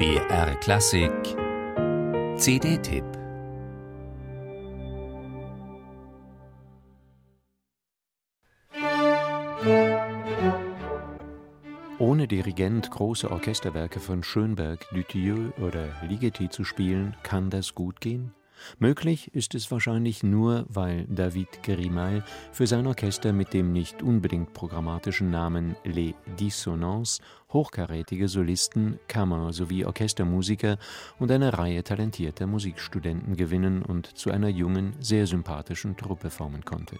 BR Klassik CD-Tipp Ohne Dirigent große Orchesterwerke von Schönberg, Dutilleux oder Ligeti zu spielen, kann das gut gehen? Möglich ist es wahrscheinlich nur, weil David Grimal für sein Orchester mit dem nicht unbedingt programmatischen Namen Les Dissonances hochkarätige Solisten, Kammer- sowie Orchestermusiker und eine Reihe talentierter Musikstudenten gewinnen und zu einer jungen, sehr sympathischen Truppe formen konnte.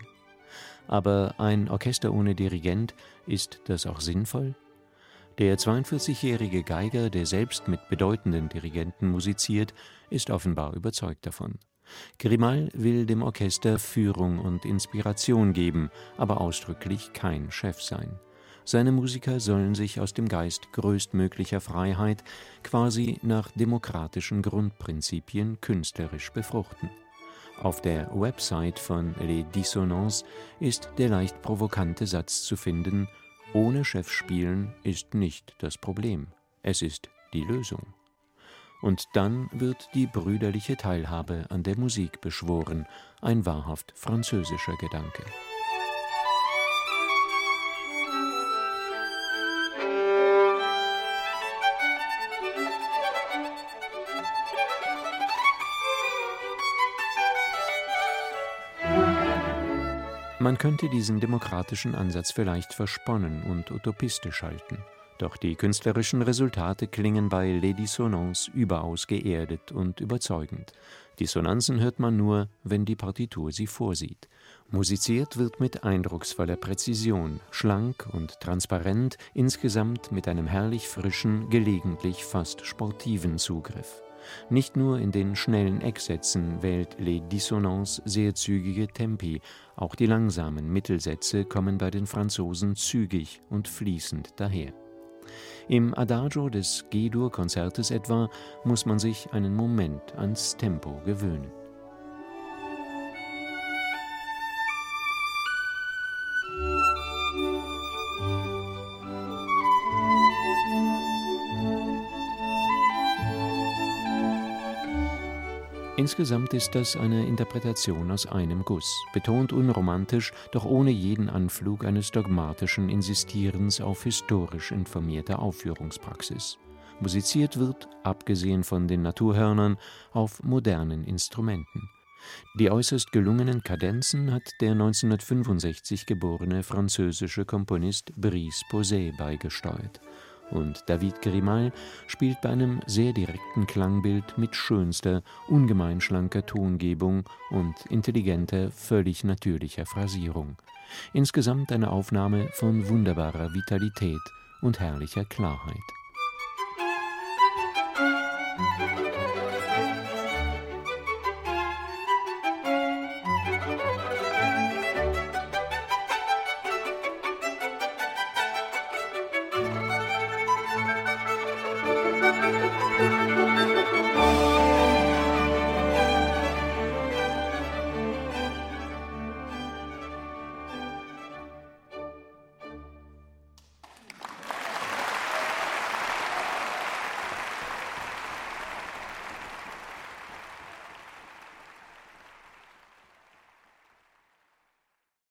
Aber ein Orchester ohne Dirigent, ist das auch sinnvoll? Der 42-jährige Geiger, der selbst mit bedeutenden Dirigenten musiziert, ist offenbar überzeugt davon. Grimal will dem Orchester Führung und Inspiration geben, aber ausdrücklich kein Chef sein. Seine Musiker sollen sich aus dem Geist größtmöglicher Freiheit quasi nach demokratischen Grundprinzipien künstlerisch befruchten. Auf der Website von Les Dissonances ist der leicht provokante Satz zu finden ohne Chef spielen ist nicht das Problem, es ist die Lösung. Und dann wird die brüderliche Teilhabe an der Musik beschworen, ein wahrhaft französischer Gedanke. Man könnte diesen demokratischen Ansatz vielleicht versponnen und utopistisch halten. Doch die künstlerischen Resultate klingen bei Les Dissonances überaus geerdet und überzeugend. Dissonanzen hört man nur, wenn die Partitur sie vorsieht. Musiziert wird mit eindrucksvoller Präzision, schlank und transparent, insgesamt mit einem herrlich frischen, gelegentlich fast sportiven Zugriff. Nicht nur in den schnellen Ecksätzen wählt Les Dissonances sehr zügige Tempi, auch die langsamen Mittelsätze kommen bei den Franzosen zügig und fließend daher. Im Adagio des G-Dur-Konzertes etwa muss man sich einen Moment ans Tempo gewöhnen. Insgesamt ist das eine Interpretation aus einem Guss, betont unromantisch, doch ohne jeden Anflug eines dogmatischen Insistierens auf historisch informierter Aufführungspraxis. Musiziert wird, abgesehen von den Naturhörnern, auf modernen Instrumenten. Die äußerst gelungenen Kadenzen hat der 1965 geborene französische Komponist Brice Posay beigesteuert und David Grimal spielt bei einem sehr direkten Klangbild mit schönster, ungemein schlanker Tongebung und intelligenter, völlig natürlicher Phrasierung. Insgesamt eine Aufnahme von wunderbarer Vitalität und herrlicher Klarheit.